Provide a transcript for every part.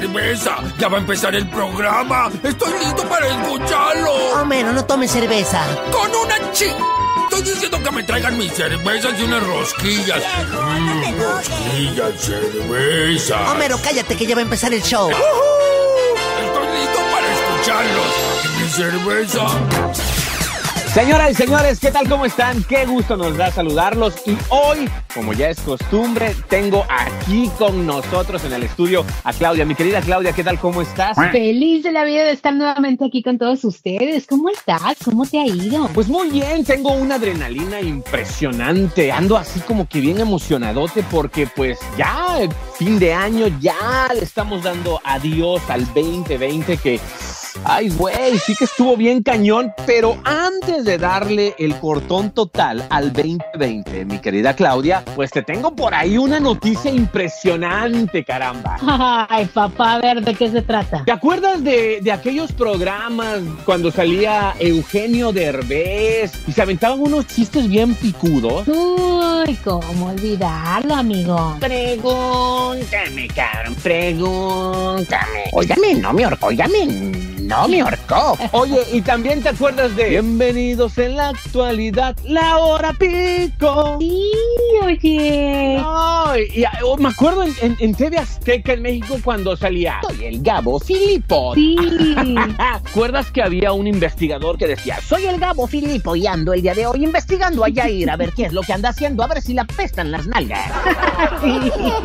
cerveza. Ya va a empezar el programa. Estoy listo para escucharlo. Homero, no tome cerveza. Con una chi... Estoy diciendo que me traigan mis cervezas y unas rosquillas. Mm, rosquillas, cerveza. Homero, cállate que ya va a empezar el show. Estoy listo para escucharlos. Mi cerveza. Señoras y señores, ¿qué tal? ¿Cómo están? Qué gusto nos da saludarlos. Y hoy, como ya es costumbre, tengo aquí con nosotros en el estudio a Claudia. Mi querida Claudia, ¿qué tal? ¿Cómo estás? Feliz de la vida de estar nuevamente aquí con todos ustedes. ¿Cómo estás? ¿Cómo te ha ido? Pues muy bien, tengo una adrenalina impresionante. Ando así como que bien emocionadote porque pues ya fin de año, ya le estamos dando adiós al 2020 que Ay, güey, sí que estuvo bien cañón, pero antes de darle el cortón total al 2020, mi querida Claudia, pues te tengo por ahí una noticia impresionante, caramba. Ay, papá, a ver, ¿de qué se trata? ¿Te acuerdas de, de aquellos programas cuando salía Eugenio Derbez y se aventaban unos chistes bien picudos? Uy, ¿cómo olvidarlo, amigo? Pregúntame, cabrón, pregúntame. Óigame, no me óigame no me ahorcó. Oye, y también te acuerdas de Bienvenidos en la actualidad, la hora pico. Sí, oye. Ay, y, oh, me acuerdo en, en, TV Azteca en México cuando salía Soy el Gabo Filipo. Sí. ¿Acuerdas que había un investigador que decía Soy el Gabo Filipo y ando el día de hoy investigando a Yair a ver qué es lo que anda haciendo, a ver si la pestan las nalgas?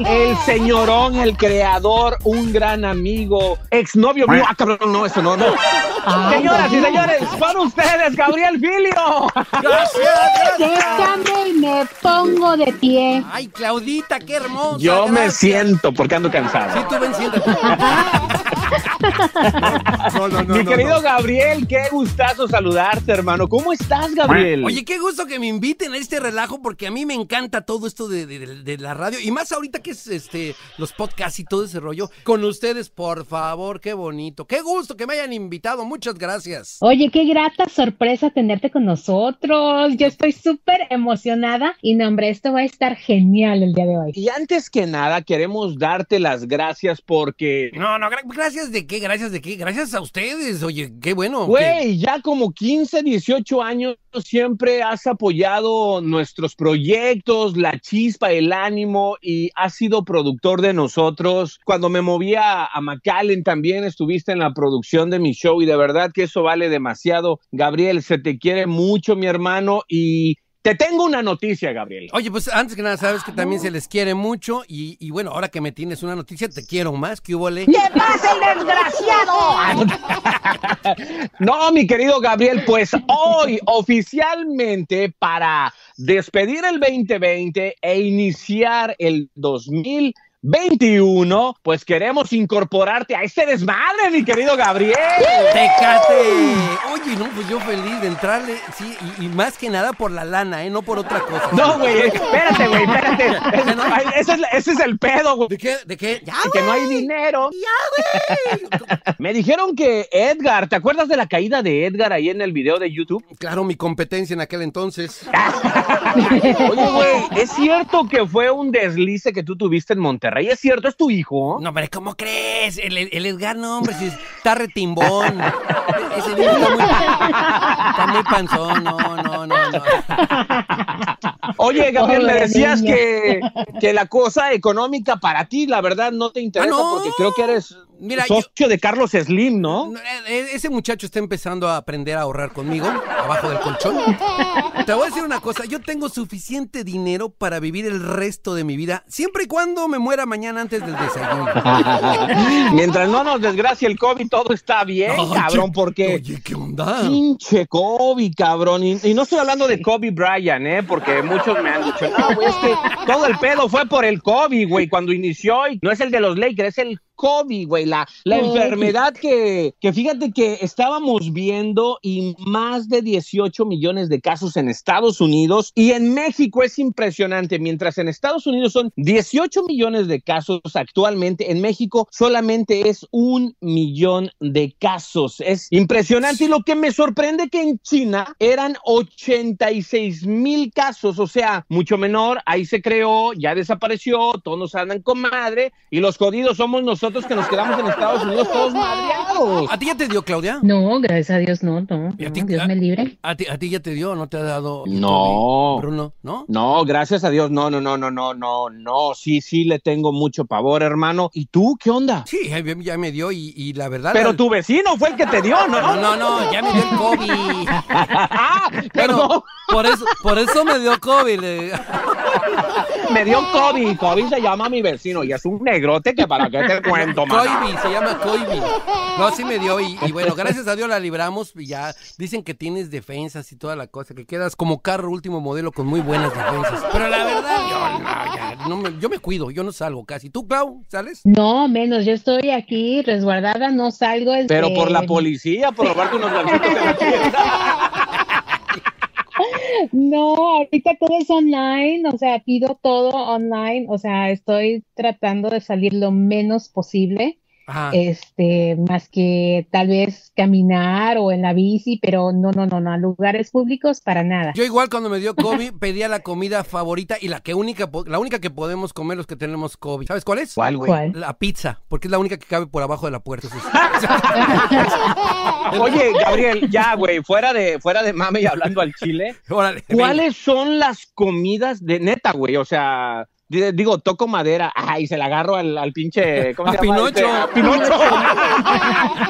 El señorón, el creador, un gran amigo, exnovio mío. Ah, cabrón, no, eso no Señoras y señores, para ustedes, Gabriel Filio. Gracias, Déjame y me pongo de pie. Ay, Claudita, qué hermosa. Yo me siento porque ando cansado. Sí, tú ven, siéntate. No, no, no, Mi querido Gabriel, qué gustazo saludarte, hermano. ¿Cómo estás, Gabriel? Oye, qué gusto que me inviten a este relajo porque a mí me encanta todo esto de, de la radio y más ahorita que es este los podcasts y todo ese rollo. Con ustedes, por favor, qué bonito. Qué gusto que me hayan invitado. Muchas gracias. Oye, qué grata sorpresa tenerte con nosotros. Yo estoy súper emocionada y no, hombre, esto va a estar genial el día de hoy. Y antes que nada, queremos darte las gracias porque... No, no, gracias de qué, gracias de qué, gracias a ustedes. Oye, qué bueno. Güey, ya como 15, 18 años siempre has apoyado nuestros proyectos, la chispa, el ánimo y has sido productor de nosotros. Cuando me movía a McAllen también estuviste en la producción de mi show y de verdad que eso vale demasiado. Gabriel, se te quiere mucho, mi hermano, y te tengo una noticia, Gabriel. Oye, pues antes que nada, sabes que también se les quiere mucho y, bueno, ahora que me tienes una noticia, te quiero más. ¿Qué hubo, ¿Qué pasa, el desgraciado? no, mi querido Gabriel, pues hoy oficialmente para despedir el 2020 e iniciar el 2021 21, pues queremos incorporarte a este desmadre, mi querido Gabriel. ¡Tecate! Oye, no, pues yo feliz de entrarle, sí, y, más que nada por la lana, ¿eh? No por otra cosa. No, güey, espérate, güey, espérate. Ese, es, ese, es, el pedo, güey. ¿De qué? ¿De qué? Ya, Que no hay dinero. Ya, güey. Me dijeron que Edgar, ¿te acuerdas de la caída de Edgar ahí en el video de YouTube? Claro, mi competencia en aquel entonces. Oye, güey, ¿es cierto que fue un deslice que tú tuviste en Monterrey? ¿Es cierto? ¿Es tu hijo? No, pero ¿cómo crees? El, Edgar, no, hombre, si está retimbón. Ese niño está muy, está muy panzón, no, no, no, no. Oye, Gabriel, me decías que, que la cosa económica para ti, la verdad, no te interesa ah, porque creo que eres Mira, socio de Carlos Slim, ¿no? Eh, eh, ese muchacho está empezando a aprender a ahorrar conmigo, abajo del colchón. Te voy a decir una cosa, yo tengo suficiente dinero para vivir el resto de mi vida, siempre y cuando me muera mañana antes del desayuno. Mientras no nos desgracie el COVID, todo está bien, cabrón, porque... Oye, ¿qué onda? Pinche COVID, cabrón. Y, no estoy hablando de Kobe Bryant, ¿eh? Porque muchos me han dicho, no, güey, es que todo el pedo fue por el COVID, güey, cuando inició. Y no es el de los Lakers, es el COVID, güey, la, la enfermedad que, que fíjate que estábamos viendo y más de 18 millones de casos en Estados Unidos y en México es impresionante, mientras en Estados Unidos son 18 millones de casos actualmente, en México solamente es un millón de casos, es impresionante. Y lo que me sorprende que en China eran 86 mil casos, o sea, mucho menor, ahí se creó, ya desapareció, todos nos andan con madre y los jodidos somos nosotros nosotros que nos quedamos en Estados Unidos todos madreados. ¿A ti ya te dio, Claudia? No, gracias a Dios, no, no. ¿Y a ti- Dios me libre. ¿A ti, a ti ya te dio? ¿No te ha dado? No. Bruno, ¿no? No, gracias a Dios, no, no, no, no, no, no, no, sí, sí le tengo mucho pavor, hermano. ¿Y tú qué onda? Sí, ya, me dio y, y la verdad... Pero la- tu vecino fue el que te dio, No, ¿no? no, no, ya me dio el COVID. Ah, Pero por eso, por eso me dio COVID. eh. me dio COVID. COVID se llama mi vecino y es un negrote que para qué te cuento, Coibi, se llama Coibi. No, sí me dio y, y bueno, gracias a Dios la libramos y ya dicen que tienes defensas y toda la cosa, que quedas como carro último modelo con muy buenas defensas. Pero la verdad, yo no, ya, no me, yo me cuido, yo no salgo casi. ¿Tú, Clau, sales? No, menos, yo estoy aquí resguardada, no salgo. desde- Pero por la policía, por robarte unos tienda. No, ahorita todo es online, o sea, pido todo online, o sea, estoy tratando de salir lo menos posible, Ajá. este, más que tal vez caminar o en la bici, pero no, no, no, no, a lugares públicos para nada. Yo igual cuando me dio COVID pedía la comida favorita y la que única, la única que podemos comer los que tenemos COVID. ¿Sabes cuál es? ¿Cuál, güey? ¿Cuál? La pizza, porque es la única que cabe por abajo de la puerta. Oye, Gabriel, ya, güey, fuera de, fuera de mame y hablando al chile, Órale. ven. ¿cuáles son las comidas de neta, güey? O sea, digo, toco madera, ay, se la agarro al, al pinche, ¿cómo A se llama? Pinocho. Este, a Pinocho.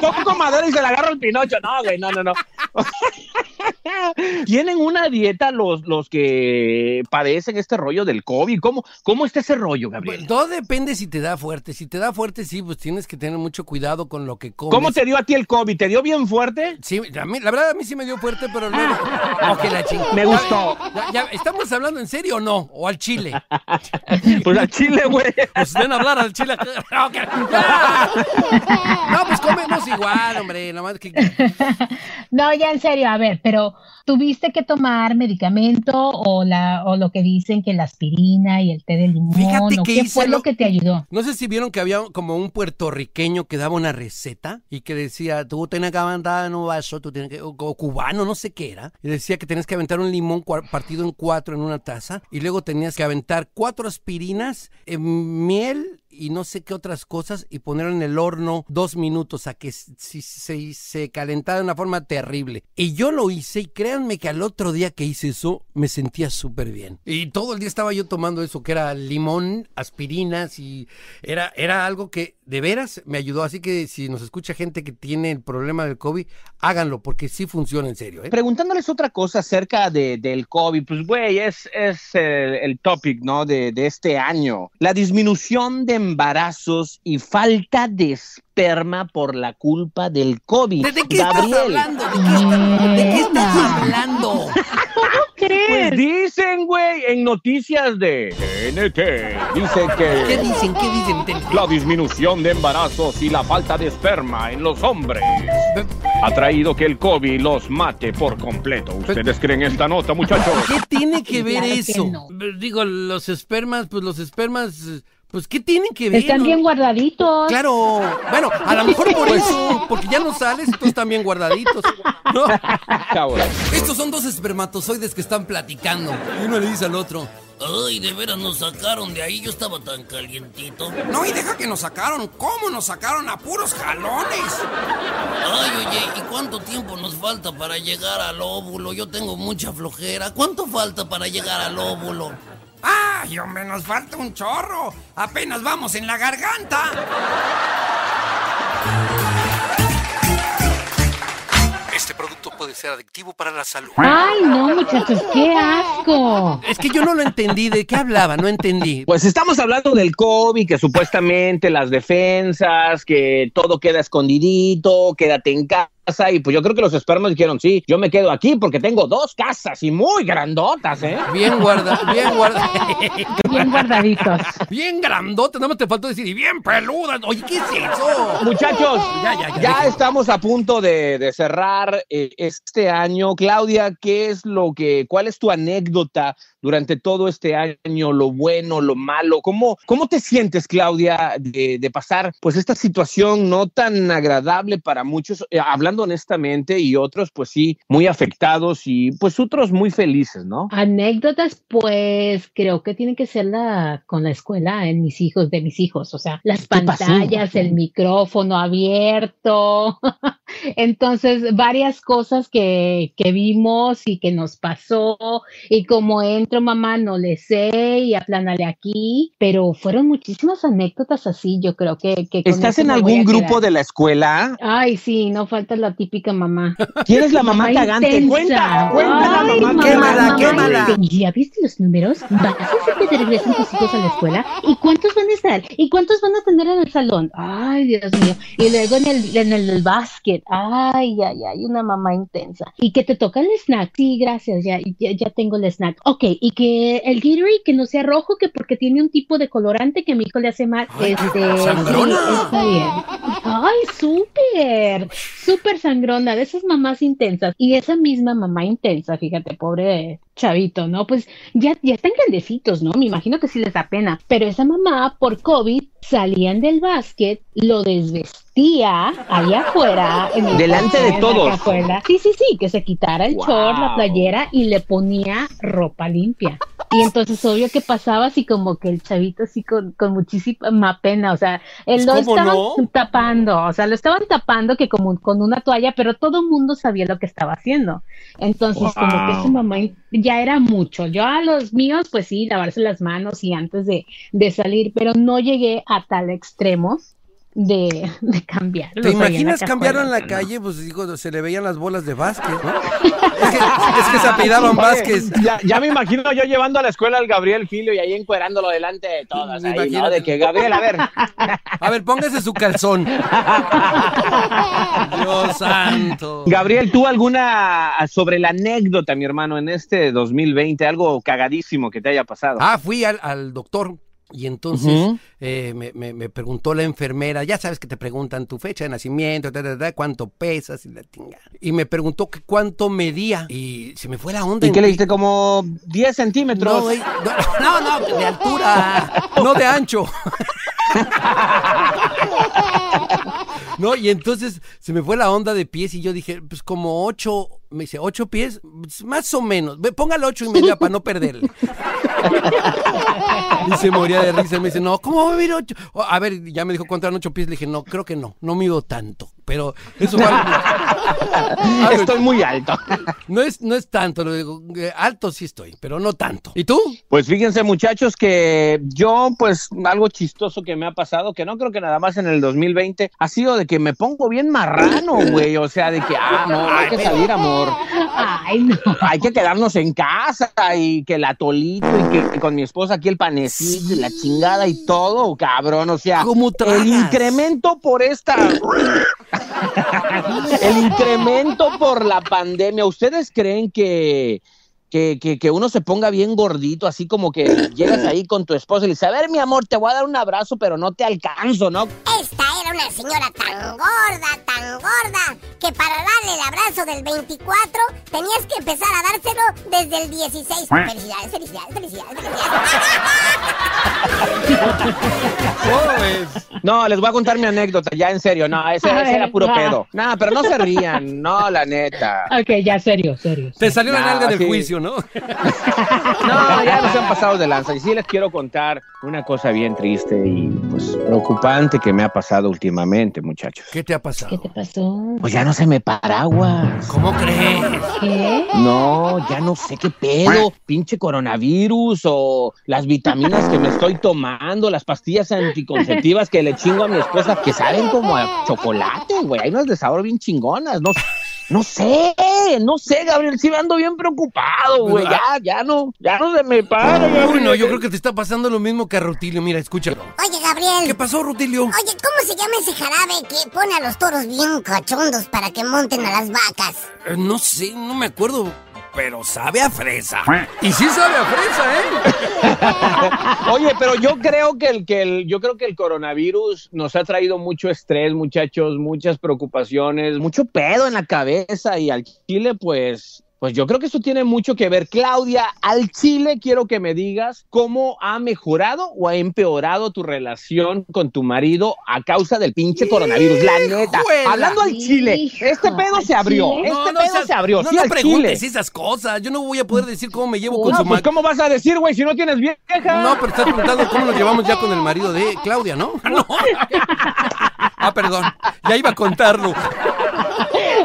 toco madera y se la agarro al Pinocho. No, güey, no, no, no. ¿Tienen una dieta los, los que padecen este rollo del COVID? ¿Cómo, cómo está ese rollo, Gabriel? Todo depende si te da fuerte. Si te da fuerte, sí, pues tienes que tener mucho cuidado con lo que comes. ¿Cómo te dio a ti el COVID? ¿Te dio bien fuerte? Sí, a mí- la verdad a mí sí me dio fuerte, pero luego... Ok, la chingada. Me gustó. Ya, ya, ¿Estamos hablando en serio o no? ¿O al chile? Pues al chile, güey. Pues ven a hablar al chile. No, pues comemos igual, hombre. Que... No, ya en serio, a ver, pero ¿tuviste que tomar medicamento o la o lo que dicen que la aspirina y el té de limón Fíjate o que qué fue lo- lo que te ayudó? No sé si vieron que había como un puertorriqueño que daba una receta y que decía, tú tienes que aventar en un vaso, tú tienes que, o, o cubano, no sé qué era, y decía que tenías que aventar un limón partido en cuatro en una taza y luego tenías que aventar cuatro aspirinas, eh, miel y no sé qué otras cosas y ponerlo en el horno dos minutos a que si- se, se calentara de una forma terrible. Y yo lo hice y créanme que al otro día que hice eso me sentía súper bien. Y todo el día estaba yo tomando eso, que era limón, aspirinas y era, era algo que de veras me ayudó. Así que si nos escucha gente que tiene el problema del COVID, háganlo porque sí funciona en serio. ¿eh? Preguntándoles otra cosa acerca de, del COVID, pues güey, es, es el, el topic, ¿no? De, de este año. La disminución de embarazos y falta de esperma por la culpa del COVID. ¿De, de qué Gabriel, estás hablando? ¿De qué, está- de qué estás hablando? Pues dicen, güey, en noticias de TNT, dice ¿Qué que dicen? ¿Qué dicen? La disminución de embarazos y la falta de esperma en los hombres ha traído que el COVID los mate por completo. ¿Ustedes creen esta nota, muchachos? ¿Qué tiene que ver Claro que eso? no. Digo, los espermas, pues los espermas, pues ¿qué tienen que ver? Están no? bien guardaditos. Claro, bueno, a lo mejor por eso, porque ya no sales, tú están bien guardaditos. ¿no? Estos son dos espermatozoides que están platicando. Y uno le dice al otro. Ay, de veras nos sacaron de ahí, yo estaba tan calientito. No, y deja que nos sacaron. ¿Cómo nos sacaron a puros jalones? Ay, oye, ¿y cuánto tiempo nos falta para llegar al óvulo? Yo tengo mucha flojera. ¿Cuánto falta para llegar al óvulo? ¡Ay, hombre, nos falta un chorro! Apenas vamos en la garganta. Este producto puede ser adictivo para la salud. Ay, no, muchachos, qué asco. Es que yo no lo entendí. ¿De qué hablaba? No entendí. Pues estamos hablando del COVID, que supuestamente las defensas, que todo queda escondidito, quédate en casa. Y pues yo creo que los espermas dijeron, sí, yo me quedo aquí porque tengo dos casas y muy grandotas, ¿eh? Bien guarda, bien guarda. Bien guardaditos. Bien grandote, nada más te faltó decir, y bien peluda. Oye, ¿qué es eso? Muchachos, Ya, ya, ya, ya estamos a punto de, de cerrar eh, este año. Claudia, ¿qué es lo que, cuál es tu anécdota durante todo este año, lo bueno, lo malo. ¿Cómo, cómo te sientes, Claudia, de, de pasar pues esta situación no tan agradable para muchos, eh, hablando honestamente, y otros pues sí, muy afectados y pues otros muy felices, ¿no? Anécdotas, pues creo que tienen que ser la con la escuela en mis hijos, de mis hijos, o sea, las pantallas, el micrófono abierto. Entonces, varias cosas que, que vimos y que nos pasó, y como entro, mamá, no le sé, y aplánale aquí, pero fueron muchísimas anécdotas así, yo creo que... ¿Estás en algún grupo de la escuela? Ay, sí, no falta la típica mamá. ¿Quién es la mamá cagante? intensa. Cuenta, cuenta la Ay, mamá Quémala, cagante. quémala. ¿Ya viste los números? ¿Vas a hacer que te regresen tus hijos a la escuela? ¿Y cuántos van a estar? ¿Y cuántos van a tener en el salón? Ay, Dios mío. Y luego en el, en el básquet. Ay, ay, ay, una mamá intensa. Y que te toca el snack. Sí, gracias, ya, ya, ya tengo el snack. Ok, y que el Gatorade que no sea rojo, que porque tiene un tipo de colorante que a mi hijo le hace mal. Ay, este, sí, sangrona. está bien. Ay, súper, súper sangrona, de esas mamás intensas. Y esa misma mamá intensa, fíjate, pobre chavito, ¿no? Pues ya, ya están grandecitos, ¿no? Me imagino que sí les da pena. Pero esa mamá, por COVID, salían del básquet, lo desvestía allá afuera. En Delante de todos. Sí, sí, sí, que se quitara el Wow. short, la playera y le ponía ropa limpia. Y entonces, obvio que pasaba así como que el chavito así con, con muchísima pena, o sea, él Pues, lo ¿cómo estaban no? tapando, o sea, lo estaban tapando que como con una toalla, pero todo el mundo sabía lo que estaba haciendo. Entonces, como que su mamá ya era mucho. Yo a los míos, pues sí, lavarse las manos y antes de, de salir, pero no llegué a tal extremo de, de cambiar. ¿Te imaginas cambiarlo en la calle? Pues digo, se le veían las bolas de Vázquez, ¿no? Es que, es que se apellidaban Oye, Vázquez. Ya, ya me imagino yo llevando a la escuela al Gabriel Filio y ahí encuerándolo delante de todas. Ahí, ¿no? De que Gabriel, a ver, A ver, póngase su calzón. Dios santo. Gabriel, ¿tú alguna sobre la anécdota, mi hermano, en este 2020, algo cagadísimo que te haya pasado? Ah, fui al, al doctor y entonces eh, me, me- me preguntó la enfermera, ya sabes que te preguntan tu fecha de nacimiento, ta, ta, ta, cuánto pesas y la tinga. Y me preguntó que cuánto medía y se me fue la onda. ¿Y en- qué le diste? Como 10 centímetros. No, güey, no, no, no, de altura, no de ancho. No, y entonces se me fue la onda de pies y yo dije, pues como ocho, me dice, ocho pies, Pues, más o menos, póngale ocho y media para no perderle. Y se moría de risa, me dice, no, ¿cómo va a ocho? A ver, ya me dijo cuánto eran ocho pies, le dije, no, creo que no, no mido tanto, pero eso fue algo- Estoy muy alto. no es, no es tanto, lo digo, eh, alto sí estoy, pero no tanto. ¿Y tú? Pues fíjense, muchachos, que yo, pues, algo chistoso que me ha pasado, que no creo que nada más en el 2020, ha sido de que me pongo bien marrano, güey. O sea, de que, ah, no, hay que salir, amor. Ay, no. Hay que quedarnos en casa y que el atolito y que y con mi esposa aquí el panecito y la chingada y todo, cabrón. O sea, el incremento por esta. el incremento por la pandemia. ¿Ustedes creen que, que, que, que uno se ponga bien gordito, así como que llegas ahí con tu esposa y le dices, a ver, mi amor, te voy a dar un abrazo, pero no te alcanzo, ¿no? Esta era una señora tan gorda, tan gorda, que para darle el abrazo del 24 tenías que empezar a dárselo desde el 16. Felicidades, felicidades, felicidades, felicidades. No, les voy a contar mi anécdota, ya en serio, no, ese, era puro va. pedo. No, pero no se rían, no, la neta. Ok, ya, serio, serio. Te salió la No, nalga del sí. juicio, ¿no? No, ya nos han pasado de lanza. Y sí les quiero contar una cosa bien triste y pues preocupante que me ha pasado últimamente, muchachos. ¿Qué te ha pasado? ¿Qué te pasó? Pues ya no se me paraguas. ¿Cómo crees? ¿Qué? No, ya no sé qué pedo, pinche coronavirus o las vitaminas que me estoy tomando, las pastillas anticonceptivas que le chingo a mi esposa, que saben como a chocolate, güey. Hay unas de sabor bien chingonas, no, no sé, no sé, Gabriel, sí me ando bien preocupado, güey. Ya, ya no, ya no se me para, Gabriel. Uy, no, yo creo que te está pasando lo mismo que a Rutilio. Mira, escúchalo. Oye, Gabriel. ¿Qué pasó, Rutilio? Oye, ¿cómo se llama ese jarabe que pone a los toros bien cachondos para que monten a las vacas? Eh, no sé, no me acuerdo, pero sabe a fresa. Y sí sabe a fresa, ¿eh? Oye, pero yo creo que el que el, yo creo que el coronavirus nos ha traído mucho estrés, muchachos, muchas preocupaciones, mucho pedo en la cabeza y al Chile, pues, pues yo creo que eso tiene mucho que ver. Claudia, al Chile quiero que me digas cómo ha mejorado o ha empeorado tu relación con tu marido a causa del pinche coronavirus. La neta. Hablando al Chile, Hijo, este pedo ¿al se abrió. Chile? Este no pedo se abrió. No, sí, no al preguntes Chile. esas cosas. Yo no voy a poder decir cómo me llevo con su pues ma- ¿cómo vas a decir, güey, si no tienes vieja? No, pero estás preguntando cómo nos llevamos ya con el marido de Claudia, ¿no? No. Ah, perdón. Ya iba a contarlo.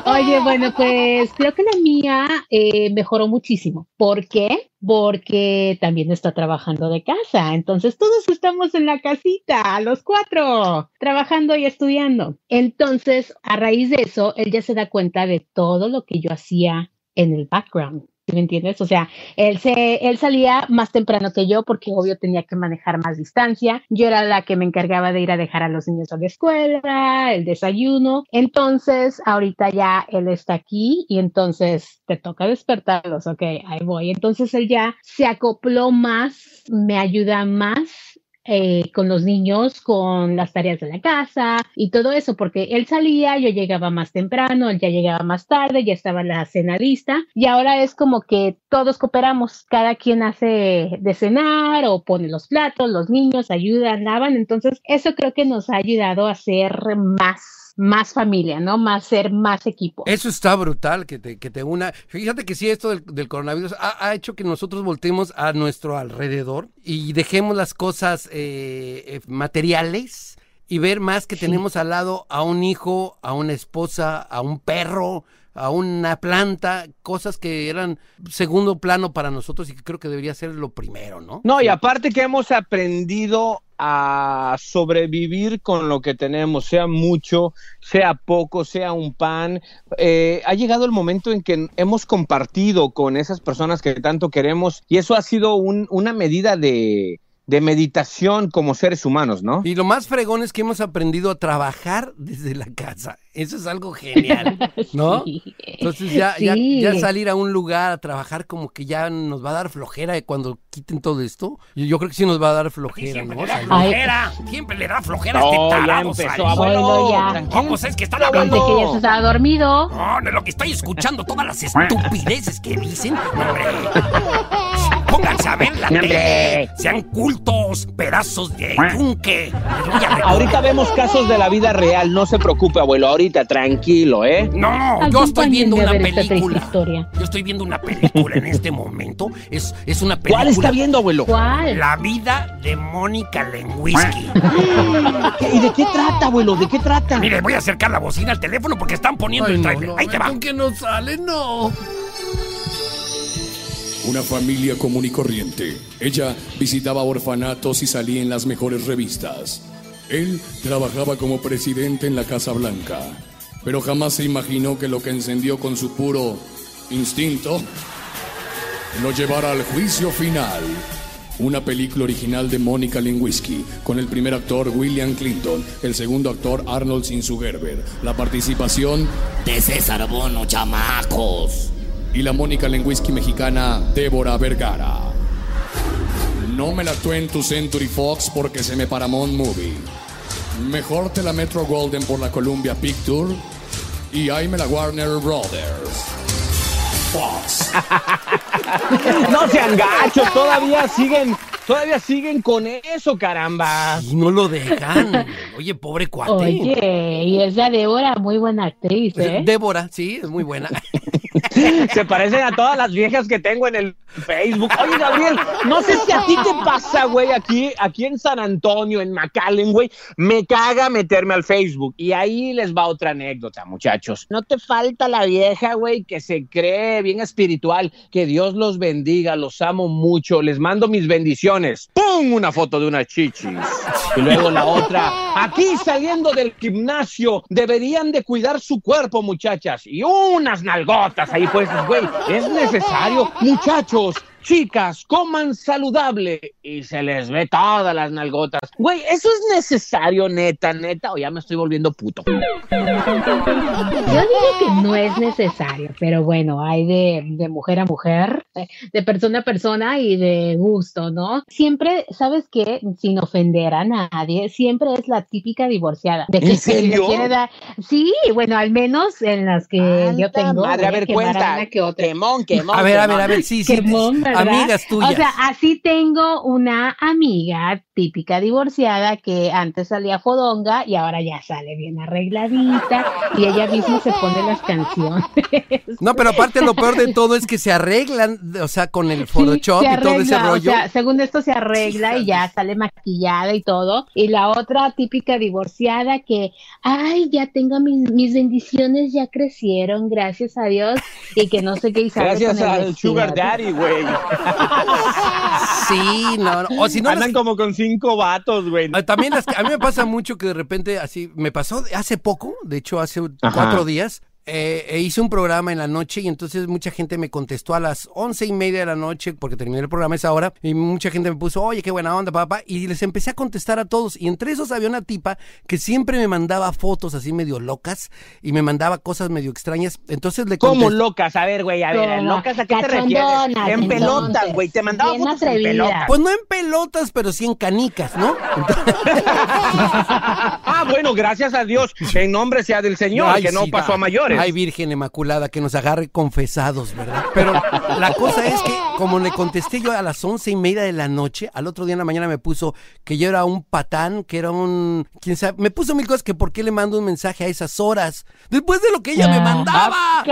Oye, bueno, pues creo que la mía eh, mejoró muchísimo. ¿Por qué? Porque también está trabajando de casa. Entonces todos estamos en la casita, los cuatro, trabajando y estudiando. Entonces, a raíz de eso, él ya se da cuenta de todo lo que yo hacía en el background. ¿Sí ¿Me entiendes? O sea, él, se, él salía más temprano que yo porque obvio tenía que manejar más distancia. Yo era la que me encargaba de ir a dejar a los niños a la escuela, el desayuno. Entonces, ahorita ya él está aquí y entonces te toca despertarlos. Ok, ahí voy. Entonces él ya se acopló más, me ayuda más eh, con los niños, con las tareas de la casa y todo eso, porque él salía, yo llegaba más temprano, él ya llegaba más tarde, ya estaba la cena lista y ahora es como que todos cooperamos, cada quien hace de cenar o pone los platos, los niños ayudan, lavan, entonces eso creo que nos ha ayudado a ser más más familia, ¿no? Más ser más equipo. Eso está brutal, que te, que te una. Fíjate que sí, esto del, del coronavirus ha, ha hecho que nosotros voltemos a nuestro alrededor y dejemos las cosas eh, eh, materiales y ver más que tenemos al lado a un hijo, a una esposa, a un perro, a una planta, cosas que eran segundo plano para nosotros y que creo que debería ser lo primero, ¿no? No, y aparte que hemos aprendido a sobrevivir con lo que tenemos, sea mucho, sea poco, sea un pan. Eh, ha llegado el momento en que hemos compartido con esas personas que tanto queremos y eso ha sido un- una medida de, de meditación como seres humanos, ¿no? Y lo más fregón es que hemos aprendido a trabajar desde la casa. Eso es algo genial, ¿no? Sí. Entonces ya, ya, Sí. ya salir a un lugar a trabajar como que ya nos va a dar flojera cuando quiten todo esto. Yo, yo creo que sí nos va a dar flojera, Siempre ¿no? le da Salir. Ay. flojera. Siempre le da flojera a No, este ya tarado, empezó, abuelo. Bueno, ya. tranquilo. ¿Cómo es que están hablando? que ya se estaba dormido. No, de lo que estoy escuchando, todas las estupideces que dicen. No. Pónganse a ver la tele. Sean cultos, pedazos de yunque. Ahorita vemos casos de la vida real, no se preocupe, abuelo, ahorita tranquilo, ¿eh? No, yo estoy viendo una película. Yo estoy viendo una película en este momento. Es, es una película. ¿Cuál está viendo, abuelo? ¿Cuál? La vida de Mónica Lewinsky. ¿Qué- ¿Y de qué trata, abuelo? ¿De qué trata? Mire, voy a acercar la bocina al teléfono porque están poniendo Ay, el no, trailer. no, Ahí te va. ¿con qué no sale? No. Una familia común y corriente. Ella visitaba orfanatos y salía en las mejores revistas. Él trabajaba como presidente en la Casa Blanca, pero jamás se imaginó que lo que encendió con su puro instinto lo llevara al juicio final. Una película original de Mónica Lewinsky, con el primer actor William Clinton, el segundo actor Arnold Schwarzenegger, la participación De César Bono, chamacos. Y la Mónica Lewinsky mexicana Débora Vergara. No me la actué en tu Century Fox porque se me Paramount Movie. Mejor te la Metro Golden por la Columbia Picture y ahí me la Warner Brothers. Fox. No sean gachos, todavía siguen, todavía siguen con eso, caramba. Y no lo dejan. Oye, pobre cuate. Oye, y esa Débora, muy buena actriz, ¿eh? Débora, sí, es muy buena. Se parecen a todas las viejas que tengo en el Facebook. Oye, Gabriel, no sé si a ti te pasa, güey, aquí, aquí en San Antonio, en McAllen, güey, me caga meterme al Facebook. Y ahí les va otra anécdota, muchachos. No te falta la vieja, güey, que se cree bien espiritual. Que Dios los bendiga, los amo mucho, les mando mis bendiciones. ¡Pum! Una foto de unas chichis. Y luego la otra, aquí saliendo del gimnasio, deberían de cuidar su cuerpo, muchachas. Y unas nalgotas ahí puestas, güey. Es necesario, muchachos. Chicas, coman saludable y se les ve todas las nalgotas. Güey, eso es necesario, neta, neta, o ya me estoy volviendo puto. Yo digo que no es necesario, pero bueno, hay de, de mujer a mujer, eh, de persona a persona y de gusto, ¿no? Siempre ¿sabes qué? Sin ofender a nadie, siempre es la típica divorciada. De que ¿En se serio? dar- Sí, bueno, al menos en las que yo tengo. Madre, a ver, cuenta. que otra. Quemón, quemón. A ver, a ver, a ver, sí, sí. Quemón, ¿verdad? Amigas tuyas. O sea, así tengo una amiga típica divorciada que antes salía fodonga y ahora ya sale bien arregladita y ella misma se pone las canciones. No, pero aparte lo peor de todo es que se arreglan, o sea, con el Photoshop y todo ese rollo. O sea, según esto se arregla y ya sale maquillada y todo. Y la otra típica divorciada que, ay, ya tengo mis, mis bendiciones, ya crecieron, gracias a Dios. Y que no sé qué sale Gracias al. Sugar Daddy, güey. Sí, no, no. O si no, Andan las- como con cinco vatos, güey. Ah, También las que- a mí me pasa mucho que de repente así, me pasó hace poco, de hecho hace Ajá. cuatro días, eh, e hice un programa en la noche y entonces mucha gente me contestó a las once y media de la noche, porque terminé el programa a esa hora, y mucha gente me puso, oye, qué buena onda, papá, y les empecé a contestar a todos, y entre esos había una tipa que siempre me mandaba fotos así medio locas, y me mandaba cosas medio extrañas, entonces le Como contesté. locas, a ver, güey, a ver, locas, ¿a qué te refieres? En pelotas, güey, te mandaba Bien fotos en atrevida. pelotas. Pues no en pelotas, pero sí en canicas, ¿no? ah, bueno, gracias a Dios, en nombre sea del Señor, Ay, que no sí, pasó va. a mayores. Ay, Virgen Inmaculada, que nos agarre confesados, ¿verdad? Pero la cosa es que, como le contesté yo a las once y media de la noche, al otro día en la mañana me puso que yo era un patán, que era un... quién sabe, me puso mil cosas que por qué le mando un mensaje a esas horas, después de lo que ella me Ah. mandaba.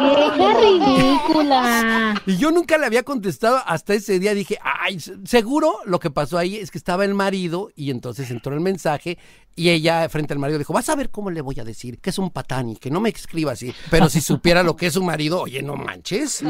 Vieja ridícula. Y yo nunca le había contestado hasta ese día. Dije, ay, se- seguro lo que pasó ahí es que estaba el marido y entonces entró el mensaje y ella frente al marido dijo, vas a ver cómo le voy a decir que es un patán y que no me escriba así. Pero si supiera lo que es su marido, oye, no manches.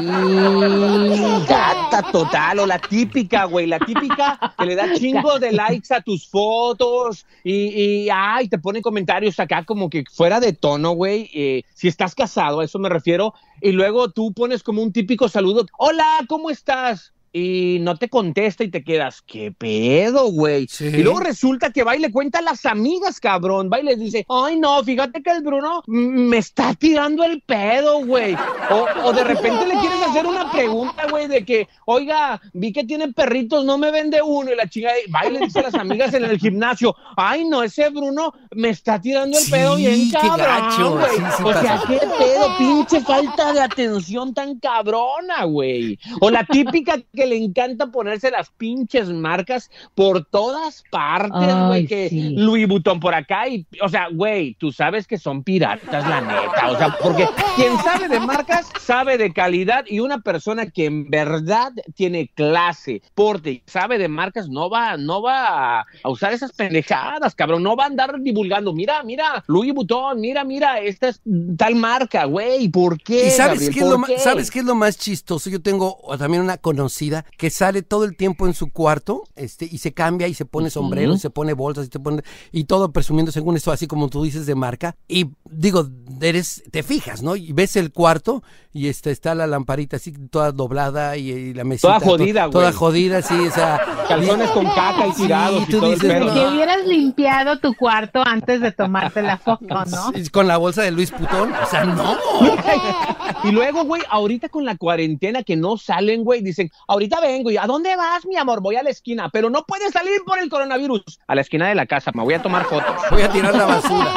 Gata total, o la típica, güey, la típica que le da chingo de likes a tus fotos y, ay, te pone comentarios acá como que fuera de tono, güey. eh, si estás casado, a eso me refiero, y luego tú pones como un típico saludo, hola, ¿cómo estás? Y no te contesta y te quedas, ¿qué pedo, güey? Sí. Y luego resulta que va y le cuenta a las amigas, cabrón. Va y les dice, ay, no, fíjate que el Bruno me está tirando el pedo, güey. O, o de repente le quieres hacer una pregunta, güey, de que, oiga, vi que tienen perritos, no me vende uno. Y la chica va y le dice a las amigas en el gimnasio, ay, no, ese Bruno me está tirando el Sí, pedo bien cabrón, güey. sí, o sea, qué pedo, pinche falta de atención tan cabrona, güey. O la típica que le encanta ponerse las pinches marcas por todas partes, güey, que sí. Louis Vuitton por acá y, o sea, güey, tú sabes que son piratas, la neta, o sea, porque quien sabe de marcas sabe de calidad y una persona que en verdad tiene clase, porte y sabe de marcas no va, no va a, usar esas pendejadas, cabrón, no va a andar divulgando, mira, mira, Louis Vuitton, mira, mira, esta es tal marca, güey, ¿por qué? ¿Y sabes Gabriel? qué, es lo ¿Por ma- qué? sabes qué es lo más chistoso? Yo tengo también una conocida que sale todo el tiempo en su cuarto este, y se cambia y se pone sombrero, y se pone bolsas y, te pone, y todo presumiendo según esto, así como tú dices, de marca. Y digo, eres, te fijas, ¿no? Y ves el cuarto y este, está la lamparita así toda doblada y, y la mesita. Toda jodida, to- Toda güey. jodida, sí, o sea. Calzones con caca y Sí, tirados y tú todo dices, no. Que hubieras limpiado tu cuarto antes de tomarte la foto, ¿no? Sí, Con la bolsa de Luis Putón, o sea, no. Y luego, güey, ahorita con la cuarentena que no salen, güey, dicen, ahorita vengo, y ¿a dónde vas, mi amor? Voy a la esquina, pero no puedes salir por el coronavirus. A la esquina de la casa, me voy a tomar fotos. Voy a tirar la basura.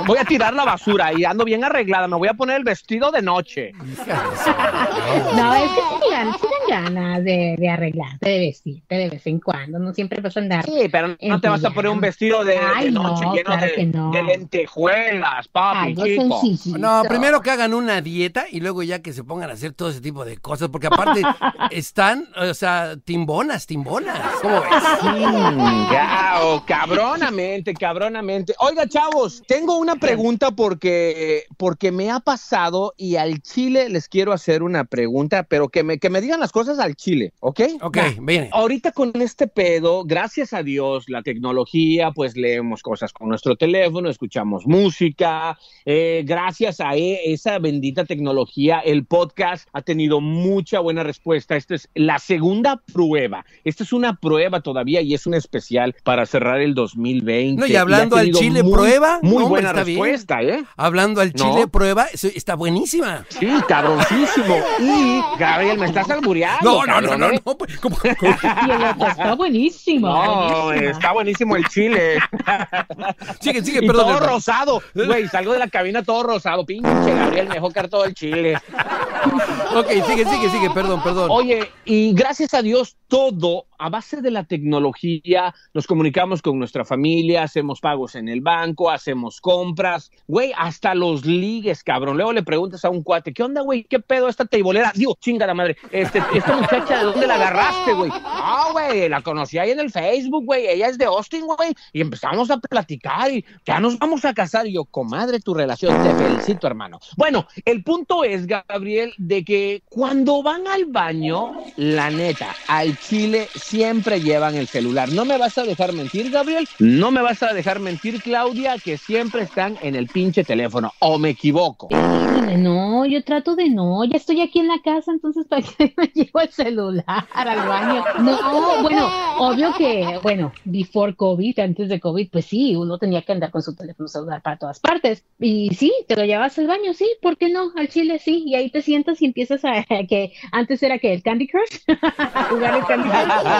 Voy a tirar la basura y ando bien arreglada, me voy a poner el vestido de noche. No, es que sí dan, sí dan ganas de, de arreglarte, de vestirte de vez en cuando, no siempre vas a andar. Sí, pero no te vas a poner un vestido de, de Ay, no, noche lleno claro de, que no. de lentejuelas, papi, Algo chico. sencillito. No, primero que hagan una dieta y luego ya que se pongan a hacer todo ese tipo de cosas, porque aparte están, o sea, timbonas, timbonas. ¿Cómo ves? Chingao, cabronamente, cabronamente. Oiga, chavos, tengo una pregunta porque, porque me ha pasado y al Chile les quiero hacer una pregunta, pero que me, que me digan las cosas al Chile, ¿ok? Ok, viene. Ahorita con este pedo, gracias a Dios, la tecnología, pues leemos cosas con nuestro teléfono, escuchamos música, eh, gracias a e- esa bendita tecnología. El podcast ha tenido mucha buena respuesta. Esta es la segunda prueba. Esta es una prueba todavía y es un especial para cerrar el 2020. No, y hablando ha al chile muy- prueba, Muy no, buena está bien. respuesta, ¿eh? Hablando al No. chile prueba, está buenísima. Sí, cabroncísimo. Y, Gabriel, me estás albureando. No, no, no, cabrón, no, ¿eh? no, pues, ¿cómo- Y el otro está buenísimo. No, buenísimo. está buenísimo el chile. Sigue, sigue, perdón. todo perdón. rosado. Güey, salgo de la cabina todo rosado. Pinche Gabriel, me dejó caer todo el chile. Ok, sigue, sigue, sigue, perdón, perdón. Oye, y gracias a Dios, todo a base de la tecnología, nos comunicamos con nuestra familia, hacemos pagos en el banco, hacemos compras, güey, hasta los ligues, cabrón. Luego le preguntas a un cuate, ¿qué onda, güey? ¿Qué pedo esta teibolera? Digo, chinga la madre, este, esta muchacha, ¿de dónde la agarraste, güey? Ah, güey, la conocí ahí en el Facebook, güey, ella es de Austin, güey, y empezamos a platicar y ya nos vamos a casar. Y yo, comadre, tu relación, te felicito, hermano. Bueno, el punto es, Gabriel, de que cuando van al baño, la neta, al chile siempre llevan el celular. No me vas a dejar mentir, Gabriel. No me vas a dejar mentir, Claudia, que siempre están en el pinche teléfono. ¿O me equivoco? No, yo trato de no. Ya estoy aquí en la casa, entonces ¿para qué me llevo el celular al baño? No, bueno, obvio que, bueno, before COVID, antes de COVID, pues sí, uno tenía que andar con su teléfono celular para todas partes. Y sí, te lo llevas al baño, sí, ¿por qué no? Al chile sí, y ahí te sientas y empiezas a que antes era que el Candy Crush, jugar el Candy Crush.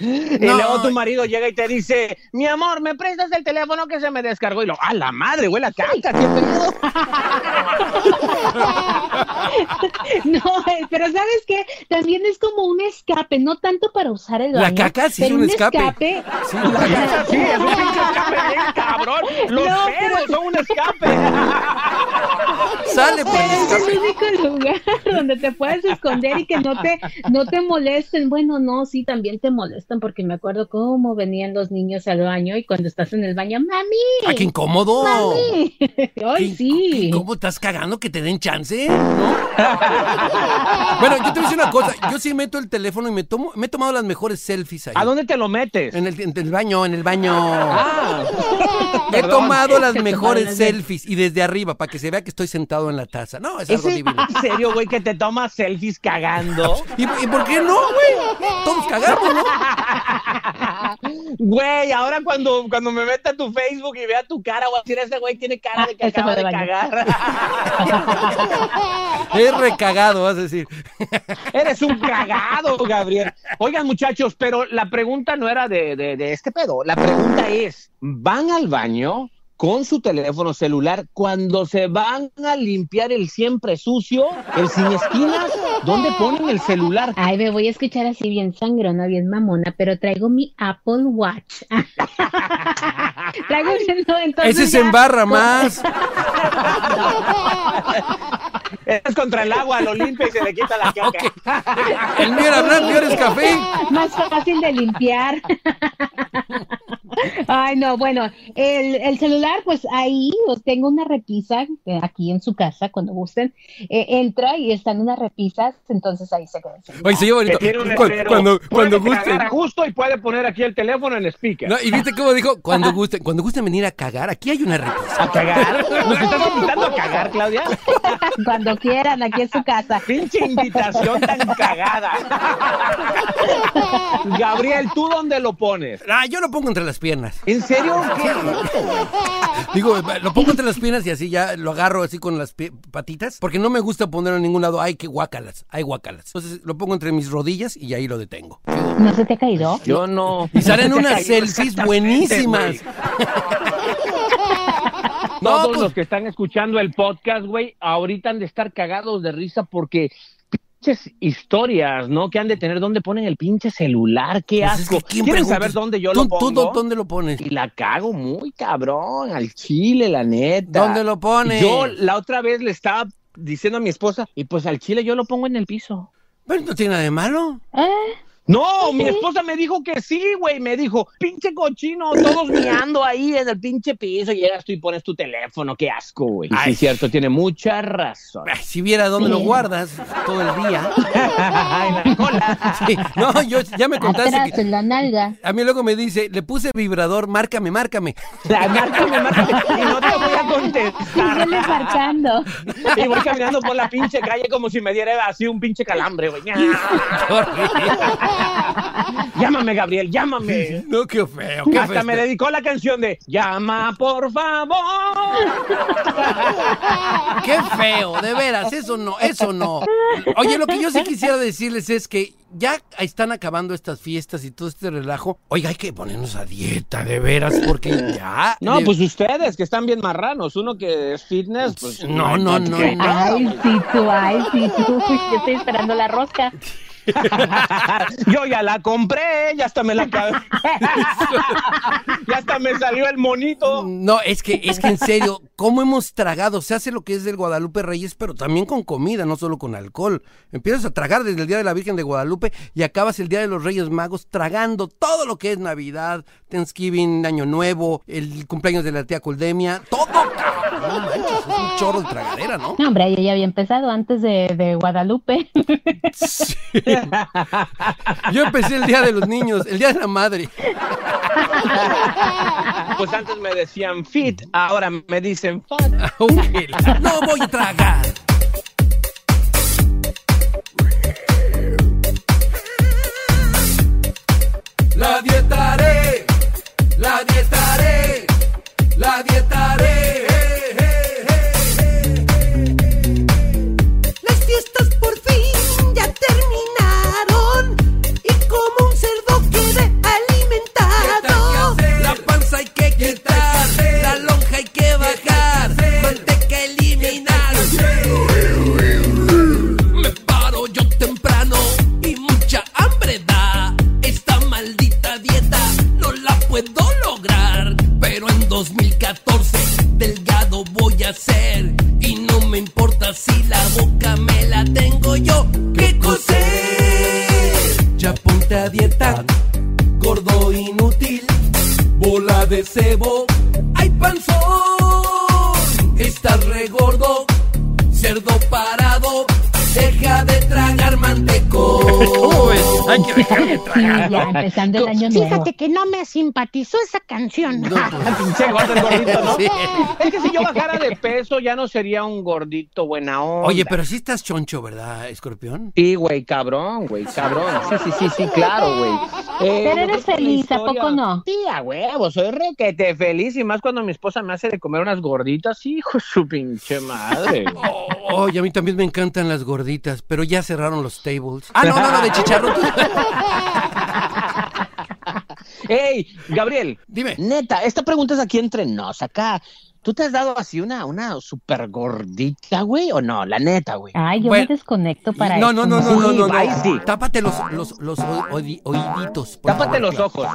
Y No. luego tu marido llega y te dice, mi amor, ¿me prestas el teléfono que se me descargó? Y lo, a la madre, huele a caca, qué pedo. No, eh, pero ¿sabes qué? También es como un escape, no tanto para usar el La baño. caca sí es un escape. Sí, Sí, la- es un pinche escape bien cabrón. Los No, pedos pero- son un escape. Sale Pero es el único lugar donde te puedes esconder y que no te, no te molesten. Bueno, no, sí, también te molestan porque me acuerdo cómo venían los niños al baño y cuando estás en el baño, ¡mami! ¡Ay, qué incómodo! ¡Mami! ¿Qué ¡Ay, sí! ¿Cómo estás cagando que te den chance? ¿No? bueno, yo te voy a decir una cosa. Yo sí meto el teléfono y me tomo, me he tomado las mejores selfies ahí. ¿A dónde te lo metes? En el, en el baño, en el baño. Ah, He tomado las mejores selfies y desde arriba para que se vea que estoy sentado en la taza. No, es algo ¿Es divino. en serio, güey, que te tomas selfies cagando? ¿Y, y por qué no, güey? Todos cagamos, ¿no? Güey, ahora cuando, cuando me meta a tu Facebook y vea tu cara, voy a decir, ese güey tiene cara de que Ah, acaba de de baño. cagar. Es recagado, vas a decir. Eres un cagado, Gabriel. Oigan, muchachos, pero la pregunta no era de, de- de este pedo. La pregunta es, ¿van al baño con su teléfono celular cuando se van a limpiar el siempre sucio, el sin esquinas? ¿Dónde ponen el celular? Ay, me voy a escuchar así bien sangrona, bien mamona, pero traigo mi Apple Watch. traigo no, entonces Ese se ya- embarra más. Es contra el agua, lo limpia y se le quita la caca. El mío era blanco y ahora es café. Más fácil de limpiar. Ay, no, bueno, el, el celular, pues ahí os tengo una repisa eh, aquí en su casa, cuando gusten. Eh, entra y están unas repisas, entonces ahí se queda. Oye, se lleva bonito. Cuando, cuando Puede gusten. cagar a gusto y puede poner aquí el teléfono en speaker. No, y viste cómo dijo, cuando gusten, cuando gusten venir a cagar, aquí hay una repisa. ¿A cagar? ¿Nos estás invitando a cagar, Claudia? Cuando quieran, aquí en su casa. Pinche invitación tan cagada. Gabriel, ¿tú dónde lo pones? Ah, yo lo pongo entre las piernas. ¿En serio? ¿Qué? Digo, lo pongo entre las piernas y así ya lo agarro así con las patitas, porque no me gusta ponerlo en ningún lado. Ay, qué guácalas, hay guácalas. Entonces lo pongo entre mis rodillas y ahí lo detengo. ¿No se te ha caído? Yo no. Y salen unas selfies buenísimas. No, Todos pues- los que están escuchando el podcast, güey, ahorita han de estar cagados de risa porque pinches historias, ¿no? Que han de tener dónde ponen el pinche celular, qué Pues es asco. que ¿quién ¿Quieren pregunta? saber dónde yo ¿Tú, lo tú pongo? dó- dónde lo pones? Y la cago muy cabrón, al chile, la neta. ¿Dónde lo pones? Yo la otra vez le estaba diciendo a mi esposa, y pues al chile yo lo pongo en el piso. Pero no tiene nada de malo. ¿Eh? No, mi esposa me dijo que sí, güey. Me dijo, pinche cochino, todos miando ahí en el pinche piso. Llegas tú y pones tu teléfono. Qué asco, güey. Y Sí, Ay. es cierto, tiene mucha razón. Ay, si viera dónde lo guardas todo el día. Ay, la cola. Sí, No, yo ya me contaste Atrás, que... en la nalga. A mí luego me dice, le puse vibrador, márcame, márcame. La- Márcame, márcame. Y no te voy a Y contestar. huele marcando. Y voy caminando por la pinche calle como si me diera así un pinche calambre, güey. Llámame, Gabriel, llámame. No, qué feo, qué Hasta feo. me dedicó la canción de Llama, por favor. Qué feo, de veras, eso no, eso no. Oye, lo que yo sí quisiera decirles es que ya están acabando estas fiestas y todo este relajo. Oiga, hay que ponernos a dieta, de veras, porque ya. No, de- pues ustedes que están bien marranos. Uno que es fitness, pues. No, no, no. Ay, sí, tú, ay, sí, tú. Yo estoy esperando la rosca. Yo ya la compré, ya hasta me la acabé. ya hasta me salió el monito. No, es que, es que en serio, ¿cómo hemos tragado? Se hace lo que es del Guadalupe Reyes, pero también con comida, no solo con alcohol. Empiezas a tragar desde el Día de la Virgen de Guadalupe y acabas el Día de los Reyes Magos tragando todo lo que es Navidad, Thanksgiving, Año Nuevo, el cumpleaños de la tía Coldemia, todo. No manches, es un chorro de tragadera, ¿no? No, hombre, ella ya había empezado antes de, de Guadalupe. Sí. Yo empecé el Día de los Niños, el Día de la Madre. Pues antes me decían fit, ahora me dicen fat. Ángela, No voy a tragar. La Sí, ya empezando el año nuevo. Fíjate que no me simpatizó esa canción. Pinche gordo el gordito, ¿no? Sí. Es que si yo bajara de peso ya no sería un gordito buena onda. Oye, pero sí estás choncho, ¿verdad, escorpión? Sí, güey, cabrón, güey, cabrón. Sí, sí, sí, sí, claro, güey. Eh, Pero eres feliz, ¿a poco no? Sí, a huevo, soy requete feliz y más cuando mi esposa me hace de comer unas gorditas, hijo de su pinche madre. Oye, a mí también me encantan las gorditas, pero ya cerraron los tables. Ah, no, no, no, de chicharrón. Ey, Gabriel, Dime. neta, esta pregunta es aquí entre nos, acá. ¿Tú te has dado así una, una super gordita, güey, o no? La neta, güey. Ay, yo Bueno, me desconecto para no, eso. no, no, no, no, no, no. sí. Tápate los, los, los oíditos. Tápate favor, los ojos.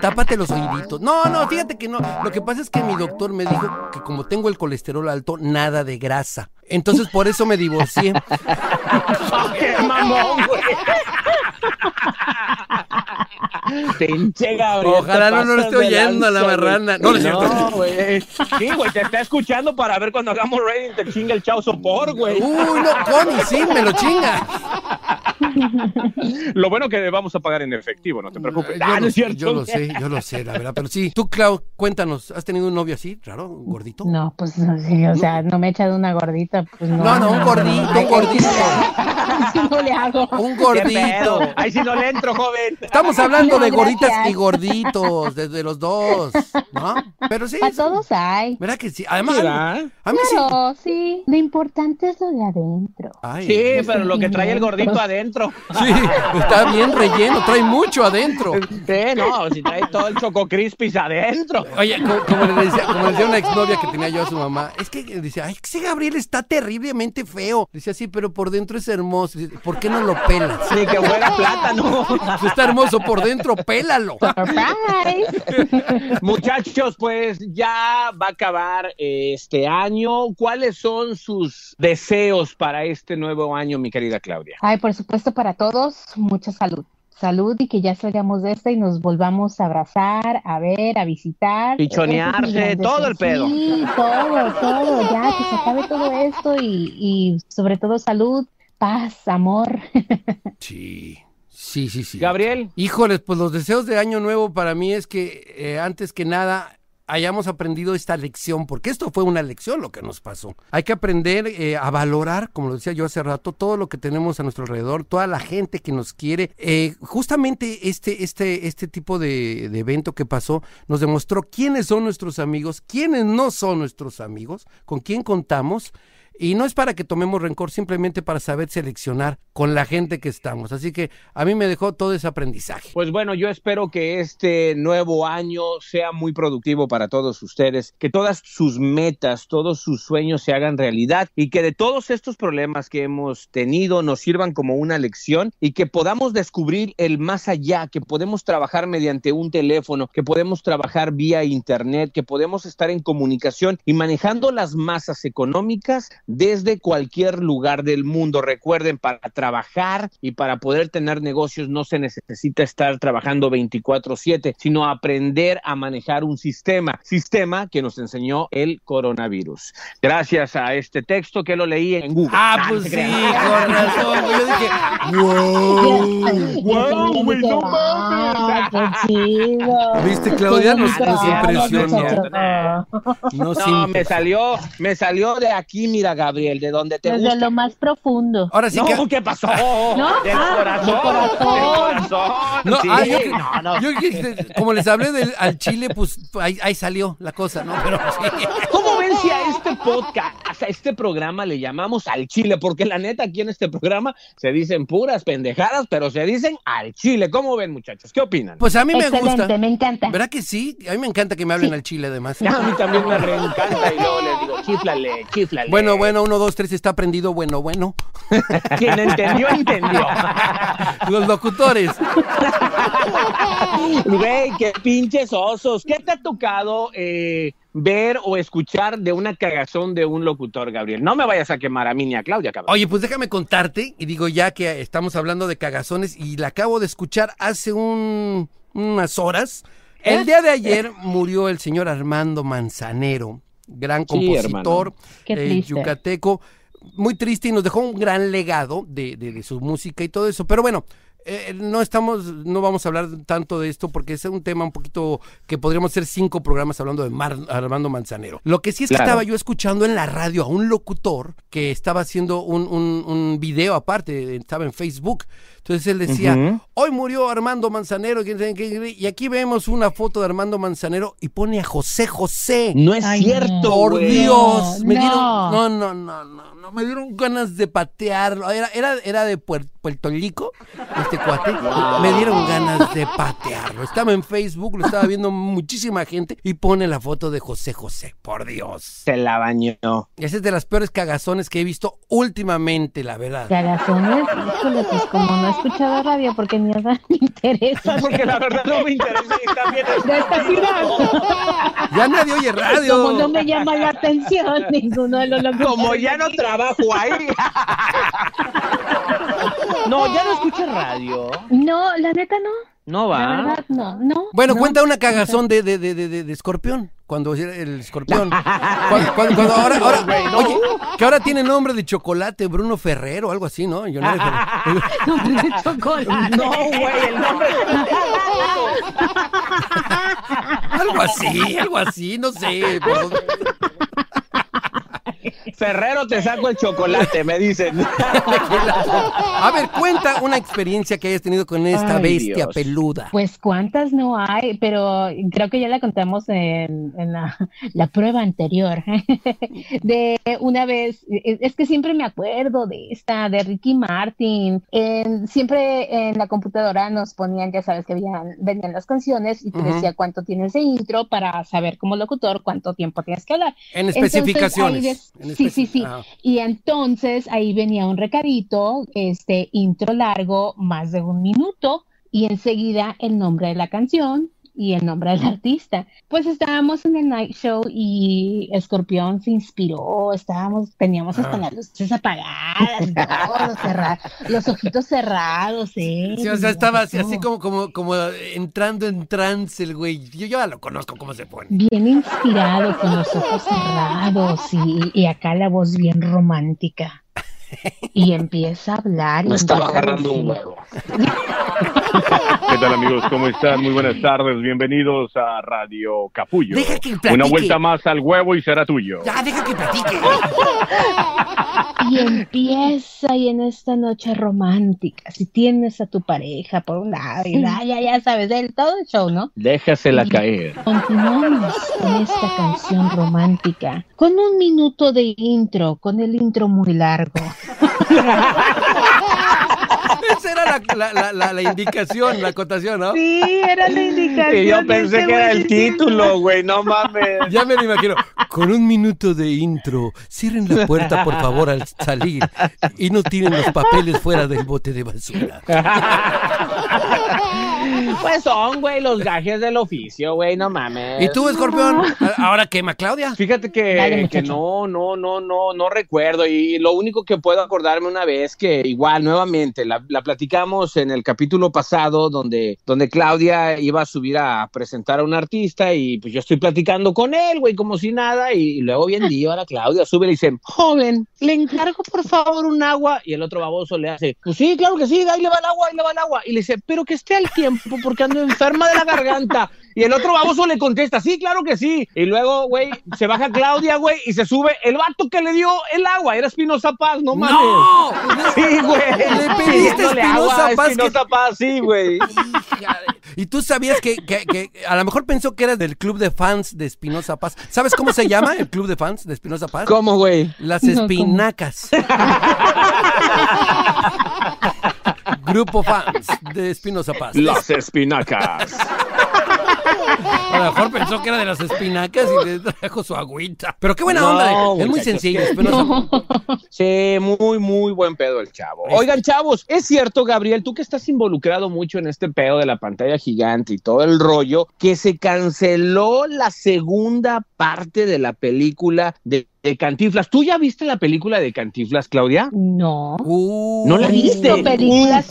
Tápate los oíditos. No, no, fíjate que no. Lo que pasa es que mi doctor me dijo que como tengo el colesterol alto, nada de grasa. Entonces por eso me divorcié. ¡Qué mamón, güey! Pinche Gabriel. Ojalá no nos pasas esté oyendo la lanza, güey. marrana. No, no. No, güey. Sí, güey, te está escuchando para ver cuando hagamos rating te chinga el chao sopor, güey. Uy, no, Connie, sí, me lo chinga. Lo bueno que vamos a pagar en efectivo, no te preocupes. Yo, Ah, lo, no es cierto. yo lo sé, yo lo sé, la verdad. Pero sí, tú, Clau, cuéntanos, ¿has tenido un novio así, raro, gordito? No, pues no, sí, o sea, no me he echado una gordita, pues no. No, no, un gordito, un gordito. No le hago. Un ¿Qué gordito. Ahí sí no le entro, joven. Estamos hablando No, de gorditas gracias. y gorditos, desde los dos, ¿no? Pero sí. Para todos hay. ¿Verdad que sí? Además, a mí sí. Claro, sí. Lo importante es lo de adentro. Ay, Sí, pero lo que trae el gordito adentro. Sí, está bien relleno, trae mucho adentro. Sí, no, si trae todo el choco crispis adentro. Oye, como, como le decía, como le decía una exnovia que tenía yo a su mamá, es que decía, ay, ese Gabriel está terriblemente feo. Decía, sí, pero por dentro es hermoso. Dice, ¿Por qué no lo pelas? Ni que fuera plátano. Si está hermoso por dentro, pélalo. Surprise. Muchachos, pues ya va a acabar este año. ¿Cuáles son sus deseos para este nuevo año, mi querida Claudia? Ay, por supuesto, para todos, mucha salud. salud y que ya salgamos de esta y nos volvamos a abrazar, a ver, a visitar. Pichonearse, todo el pedo. Sí, todo, todo, ya, que se acabe todo esto y, y sobre todo salud, paz, amor. Sí, sí, sí, sí. Gabriel. Híjoles, pues los deseos de año nuevo para mí es que eh, antes que nada hayamos aprendido esta lección, porque esto fue una lección lo que nos pasó. Hay que aprender eh, a valorar, como lo decía yo hace rato, todo lo que tenemos a nuestro alrededor, toda la gente que nos quiere. Eh, justamente este, este, este tipo de, de evento que pasó nos demostró quiénes son nuestros amigos, quiénes no son nuestros amigos, con quién contamos. Y no es para que tomemos rencor, simplemente para saber seleccionar con la gente que estamos. Así que a mí me dejó todo ese aprendizaje. Pues bueno, yo espero que este nuevo año sea muy productivo para todos ustedes, que todas sus metas, todos sus sueños se hagan realidad y que de todos estos problemas que hemos tenido nos sirvan como una lección y que podamos descubrir el más allá, que podemos trabajar mediante un teléfono, que podemos trabajar vía internet, que podemos estar en comunicación y manejando las masas económicas desde cualquier lugar del mundo. Recuerden, para trabajar y para poder tener negocios no se necesita estar trabajando 24/7, sino aprender a manejar un sistema, sistema que nos enseñó el coronavirus. Gracias a este texto que lo leí en Google. Ah, pues se sí, con razón. Yo dije, wow. Wow, güey, no Ah, mames. Chido. ¿Viste, Claudia? Nos, nos impresionó. No, me salió, me salió de aquí, mira, Gabriel, de donde te Desde gusta. lo más profundo. Ahora sí no, que. ¿qué pasó? ¿No? Del Ah, corazón, del corazón. del corazón. No, sí, ah, yo, no, no. yo como les hablé del, al chile, pues ahí, ahí salió la cosa, ¿no? Pero sí. ¿Cómo ven si a este podcast, a este programa le llamamos al chile? Porque la neta aquí en este programa se dicen puras pendejadas, pero se dicen al chile. ¿Cómo ven, muchachos? ¿Qué opinan? Pues a mí me Excelente, gusta. me encanta. ¿Verdad que sí? A mí me encanta que me hablen al chile, además. a mí también me reencanta y luego les digo, chiflale, chiflale. Bueno, bueno, uno, dos, tres, está prendido, bueno, bueno. Quien entendió, entendió. Los locutores. Güey, qué pinches osos. ¿Qué te ha tocado eh, ver o escuchar de una cagazón de un locutor, Gabriel? No me vayas a quemar a mí ni a Claudia, cabrón. Oye, pues déjame contarte, y digo ya que estamos hablando de cagazones, y la acabo de escuchar hace un- unas horas. El día de ayer murió el señor Armando Manzanero, gran Sí, compositor, eh, triste. yucateco, muy triste y nos dejó un gran legado de, de- de su música y todo eso. Pero bueno, eh, no estamos, no vamos a hablar tanto de esto porque es un tema un poquito que podríamos hacer cinco programas hablando de Mar- Armando Manzanero. Lo que sí es que Claro. estaba yo escuchando en la radio a un locutor que estaba haciendo un, un- un video aparte, estaba en Facebook. Entonces él decía, hoy murió Armando Manzanero, y aquí vemos una foto de Armando Manzanero y pone a José José. No es Ay, cierto, Por. Dios, me no. dieron, no, no, no, no, me dieron ganas de patearlo. Era, era, era de Puer- Puerto Rico, este cuate. Me dieron ganas de patearlo. Estaba en Facebook, lo estaba viendo muchísima gente y pone la foto de José José. Por Dios. Se la bañó. Esa es de las peores cagazones que he visto últimamente, la verdad. Cagazones, híjole, pues como no he escuchado radio porque ni nada me interesa. Porque la verdad no me interesa y también es- De esta ciudad. Ya nadie oye radio. Como no me llama la atención ninguno de los locutores. Como ya no trabajo ahí. No, ya no escuchas radio. No, la neta no. No La va. verdad no, no. Bueno, no. cuenta una cagazón de, de, de, de, de- escorpión. Cuando el escorpión. Cuando, cuando- cuando ahora, ahora- oye, que ahora tiene nombre de chocolate, Bruno Ferrero o algo así, ¿no? Yo no Nombre de chocolate. No, güey, el nombre. algo así, algo así, no sé. pero- Ferrero te saco el chocolate, me dicen. A ver, cuenta una experiencia que hayas tenido con esta Ay, bestia Dios. peluda. Pues cuántas no hay, pero creo que ya la contamos en, en la, la prueba anterior. De una vez, es que siempre me acuerdo de esta, de Ricky Martin. En- siempre en la computadora nos ponían, ya sabes que habían, venían las canciones y te decía cuánto tienes de intro para saber como locutor cuánto tiempo tienes que hablar. En especificaciones. En sí, sí, sí. Y entonces ahí venía un recadito, este intro largo, más de un minuto, y enseguida el nombre de la canción y el nombre del artista. Pues estábamos en el night show y Escorpión se inspiró, estábamos, teníamos hasta las luces apagadas, todo, los ojitos cerrados, ¿eh? Sí, o sea, estaba así, como, como, como entrando en trance el güey. Yo ya lo conozco cómo se pone. Bien inspirado, con los ojos cerrados y, y acá la voz bien romántica. Y empieza a hablar. y Me estaba agarrando un huevo. ¿Qué tal amigos? ¿Cómo están? Muy buenas tardes. Bienvenidos a Radio Capullo. Deja que platique. Una vuelta más al huevo y será tuyo. Ya, deja que platique. Y empieza y en esta noche romántica, si tienes a tu pareja por un lado y ya, ya, ya sabes, del todo el show, ¿no? Déjasela caer. Continuamos con esta canción romántica, con un minuto de intro, con el intro muy largo. Esa era la, la, la, la, la indicación, la acotación, ¿no? Sí, era la indicación. Y yo pensé este que era el título, güey, no mames. Ya me lo imagino. Con un minuto de intro, cierren la puerta, por favor, al salir. Y no tiren los papeles fuera del bote de basura. Pues son, güey, los gajes del oficio, güey, no mames. ¿Y tú, escorpión? ¿A- ¿Ahora quema, Claudia? Fíjate Dale, que, que no, no, no, no, no recuerdo. Y lo único que puedo acordarme una vez que igual, nuevamente, la, la platicamos en el capítulo pasado donde, donde Claudia iba a subir a presentar a un artista y pues yo estoy platicando con él, güey, como si nada. Y, luego bien día, ahora Claudia sube y le dice, joven, le encargo por favor un agua. Y el otro baboso le hace, pues sí, claro que sí, ahí le va el agua, ahí le va el agua. Y le dice, pero que esté al tiempo porque ando enferma de la garganta. Y el otro baboso le contesta, sí, claro que sí. Y luego, güey, se baja Claudia, güey, y se sube el vato que le dio el agua. Era Espinosa Paz, no mames. ¡No! Sí, güey. Le pediste Espinosa Paz que- Espinosa Paz, sí, güey. Y tú sabías que, que- que a lo mejor pensó que eras del club de fans de Espinosa Paz. ¿Sabes cómo se llama el club de fans de Espinosa Paz? ¿Cómo, güey? Las No, ¿cómo? Grupo fans de Espinosa Paz. Las espinacas. A lo mejor pensó que era de las espinacas y le trajo su agüita. Pero qué buena No, onda. Es muy sencillo. que- Espinosa Sí, muy, muy buen pedo el chavo. Oigan, chavos, es cierto, Gabriel, tú que estás involucrado mucho en este pedo de la pantalla gigante y todo el rollo, que se canceló la segunda parte de la película de, de Cantinflas. ¿Tú ya viste la película de Cantinflas, Claudia? No. Uh, ¿No la He visto viste? películas.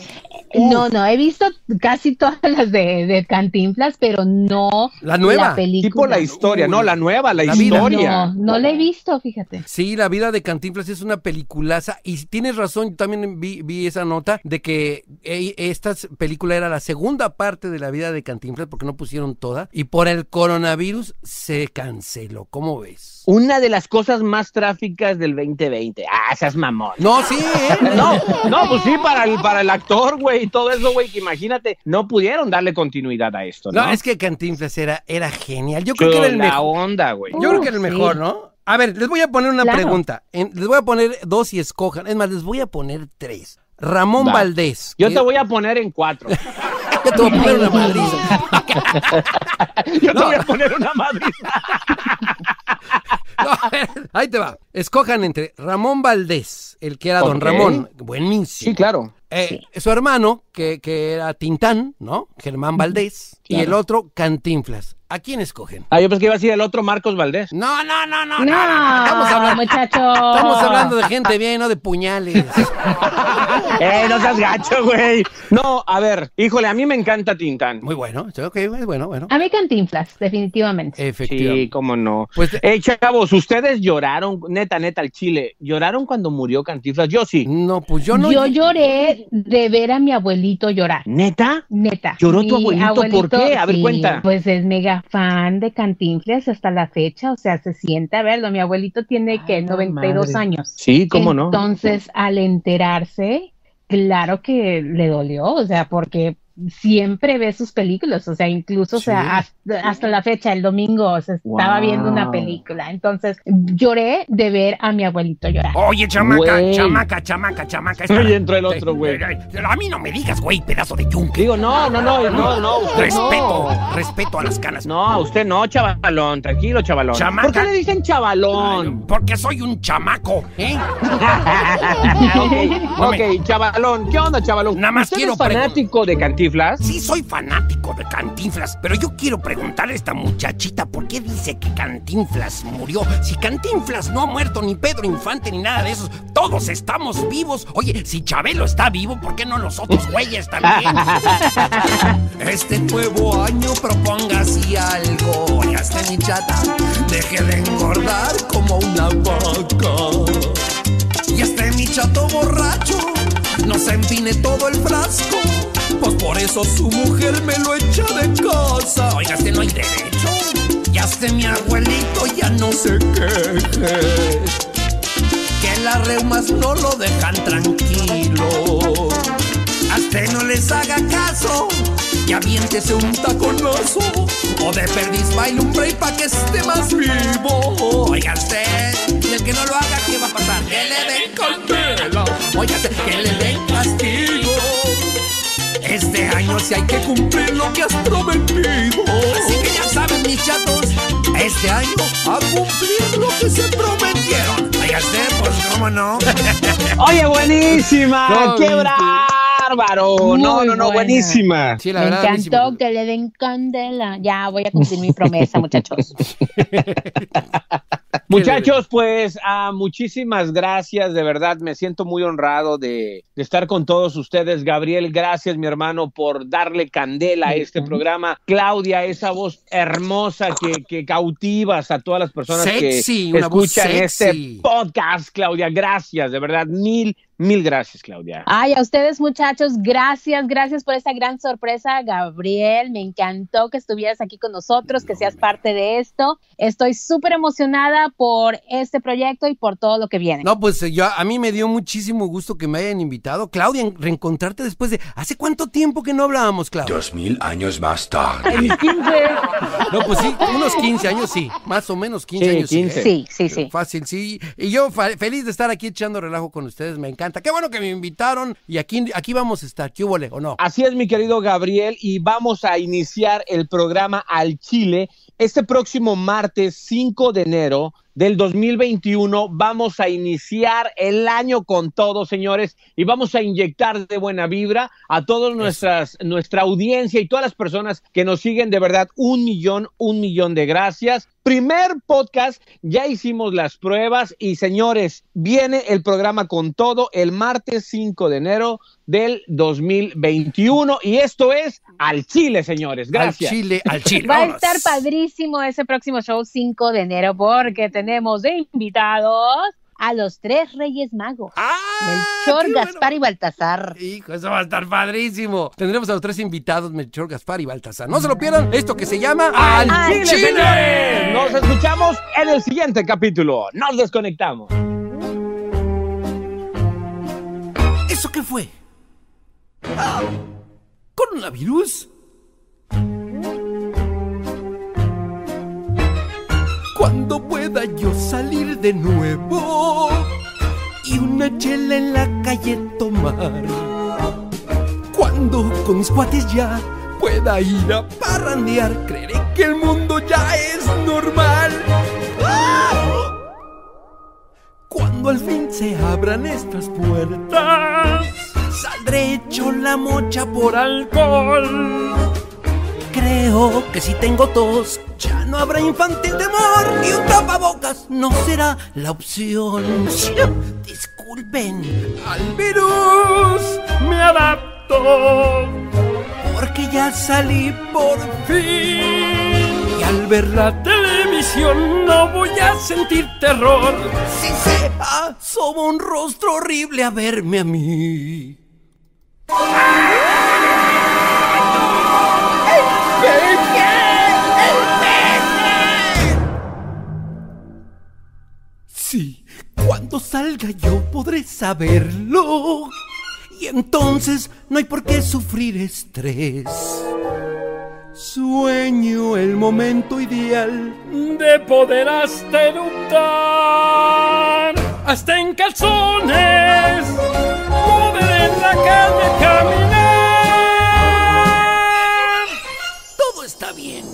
Uf. No, no, he visto casi todas las de, de Cantinflas, pero no La nueva. la película. Tipo la historia, Uy. no, la nueva, la, La vida. historia. No, no la he visto, fíjate. Sí, la vida de Cantinflas es una peliculaza y tienes razón, yo también vi, vi esa nota de que esta película era la segunda parte de la vida de Cantinflas porque no pusieron toda y por el coronavirus se canceló, ¿cómo ves? Una de las cosas más tráficas del 2020. Ah, esas mamón. No, sí, ¿eh? No, no, pues sí, para el, para el actor, güey, y todo eso, güey, que imagínate, no pudieron darle continuidad a esto, ¿no? No, es que Cantinflas era, era genial. Yo creo que era el la mejor. onda, güey. Yo creo que era el Uh, sí. mejor, ¿no? A ver, les voy a poner una Claro. pregunta. En- les voy a poner dos y escojan. Es más, les voy a poner tres. Ramón Va. Valdés. Yo que- te voy a poner en cuatro. Yo te voy a poner una madriza. Yo te No. voy a poner una madre. No, a ver, ahí te va. Escojan entre Ramón Valdés, el que era Don Ok. Ramón, buenísimo. Sí, claro. Eh, Su hermano, que, que era Tintán, ¿no? Germán Valdés. Y el otro, Cantinflas. ¿A quién escogen? Ah, yo pensé que iba a decir el otro Marcos Valdés. No, no, no, no, no. No, Estamos hablando, muchacho. estamos hablando de gente bien, no de puñales. ¡Eh, no seas gacho, güey! No, a ver, híjole, a mí me encanta Tintán. Muy bueno, ok, es bueno, bueno. A mí Cantinflas, definitivamente. Efectivamente. Sí, cómo no. Pues, Eh, chavos, ustedes lloraron, neta, neta, al chile, ¿lloraron cuando murió Cantinflas? Yo sí. no, pues yo no. Yo lloré de ver a mi abuelito llorar. ¿Neta? Neta. ¿Lloró tu Mi abuelito? ¿Por qué? A ver, sí, cuenta. Pues es mega fan de Cantinflas hasta la fecha, o sea, se siente a verlo. Mi abuelito tiene que 92 madre. años. Sí, cómo no. Entonces, al enterarse, claro que le dolió, o sea, porque siempre ve sus películas, o sea, incluso, o sea, hasta, hasta la fecha, el domingo, se estaba Wow. viendo una película. Entonces, lloré de ver a mi abuelito llorar. Oye, chamaca, Güey. chamaca, chamaca, chamaca. Ahí entró el otro, güey. A mí no me digas, güey, pedazo de yunque. Digo, no, no, no, no, no. usted Respeto, no. respeto a las canas. No, usted no, chavalón, tranquilo, chavalón. Chamaca. ¿Por qué le dicen chavalón? Porque soy un chamaco, ¿eh? ok, ok, chavalón, ¿qué onda, chavalón? Nada más ¿Usted quiero es fanático de Cantinflas? Cantinflas? Sí, soy fanático de Cantinflas, pero yo quiero preguntarle a esta muchachita por qué dice que Cantinflas murió. Si Cantinflas no ha muerto, ni Pedro Infante, ni nada de esos, todos estamos vivos. Oye, si Chabelo está vivo, ¿por qué no los otros güeyes también? Este nuevo año proponga así algo. Ya esté mi chata, deje de engordar como una vaca. Y este mi chato borracho, no se empine todo el frasco. Pues por eso su mujer me lo echa de casa. Oiga, este no hay derecho. Ya este mi abuelito ya no se queje. Que las reumas no lo dejan tranquilo. A este no les haga caso. Y aviéntese un taconazo. O de perdiz baile un break pa' que esté más vivo. Oiga, el que no lo haga, ¿qué va a pasar? Que le den candela. Oiga, que le den castigo. Este año sí hay que cumplir lo que has prometido. Así que ya saben, mis chatos, este año a cumplir lo que se prometieron. oiga, pues, ¿cómo no? Oye, buenísima. ¡Qué. Bárbaro! Muy no, no, no, buena. buenísima. Sí, la Me verdad. encantó que le den candela. Ya voy a cumplir mi promesa, muchachos. Muchachos, pues ah, muchísimas gracias, de verdad me siento muy honrado de, de estar con todos ustedes. Gabriel, gracias mi hermano por darle candela a este programa. Claudia, esa voz hermosa que, que cautivas a todas las personas Sexy, que una voz escuchan sexy. este podcast, Claudia. Gracias, de verdad, mil, mil gracias, Claudia. Ay, a ustedes muchachos, gracias, gracias por esta gran sorpresa, Gabriel. Me encantó que estuvieras aquí con nosotros, que seas parte de esto. Estoy súper emocionada por este proyecto y por todo lo que viene. No, pues yo, a mí me dio muchísimo gusto que me hayan invitado. Claudia, en- reencontrarte después de... ¿Hace cuánto tiempo que no hablábamos, Claudia? Dos mil años más tarde. En 15. No, pues sí, unos 15 años sí. Más o menos 15 Sí, años 15. ¿eh? Sí, sí, sí. Fácil, sí. Y yo feliz de estar aquí echando relajo con ustedes, me encanta. Qué bueno que me invitaron y aquí, aquí vamos a estar. ¿Qué hubo, o no? Así es, mi querido Gabriel, y vamos a iniciar el programa Al Chile. Este próximo martes 5 de enero del 2021 vamos a iniciar el año con todo, señores, y vamos a inyectar de buena vibra a toda nuestra audiencia y todas las personas que nos siguen. De verdad, un millón, un millón de gracias. Primer podcast, ya hicimos las pruebas y señores, viene el programa con todo el martes 5 de enero del 2021 y esto es Al Chile, señores. Gracias. Al Chile, al Chile. Va a estar padrísimo ese próximo show 5 de enero porque tenemos de invitados a los tres Reyes Magos. ¡Ah! Melchor, bueno! Gaspar y Baltasar. Hijo, eso va a estar padrísimo. Tendremos a los tres invitados, Melchor, Gaspar y Baltasar. No se lo pierdan, esto que se llama Al, Al Chile, Chile. señores. Nos escuchamos en el siguiente capítulo. Nos desconectamos. ¿Eso qué fue? Ah, ¿Coronavirus? Cuando pueda yo salir de nuevo y una chela en la calle tomar. Cuando con mis cuates ya pueda ir a parrandear, creeré que el mundo ya es normal. Cuando al fin se abran estas puertas, saldré hecho la mocha por alcohol. Creo que si tengo tos, ya no habrá infantil temor y un tapabocas no será la opción. Disculpen, al virus me adapto, porque ya salí por fin. Y al ver la televisión no voy a sentir terror si se asoma un rostro horrible a verme a mí. Sí, cuando salga yo podré saberlo. Y entonces no hay por qué sufrir estrés. Sueño el momento ideal de poder hasta eructar, hasta en calzones, mover en la calle, caminar. Todo está bien.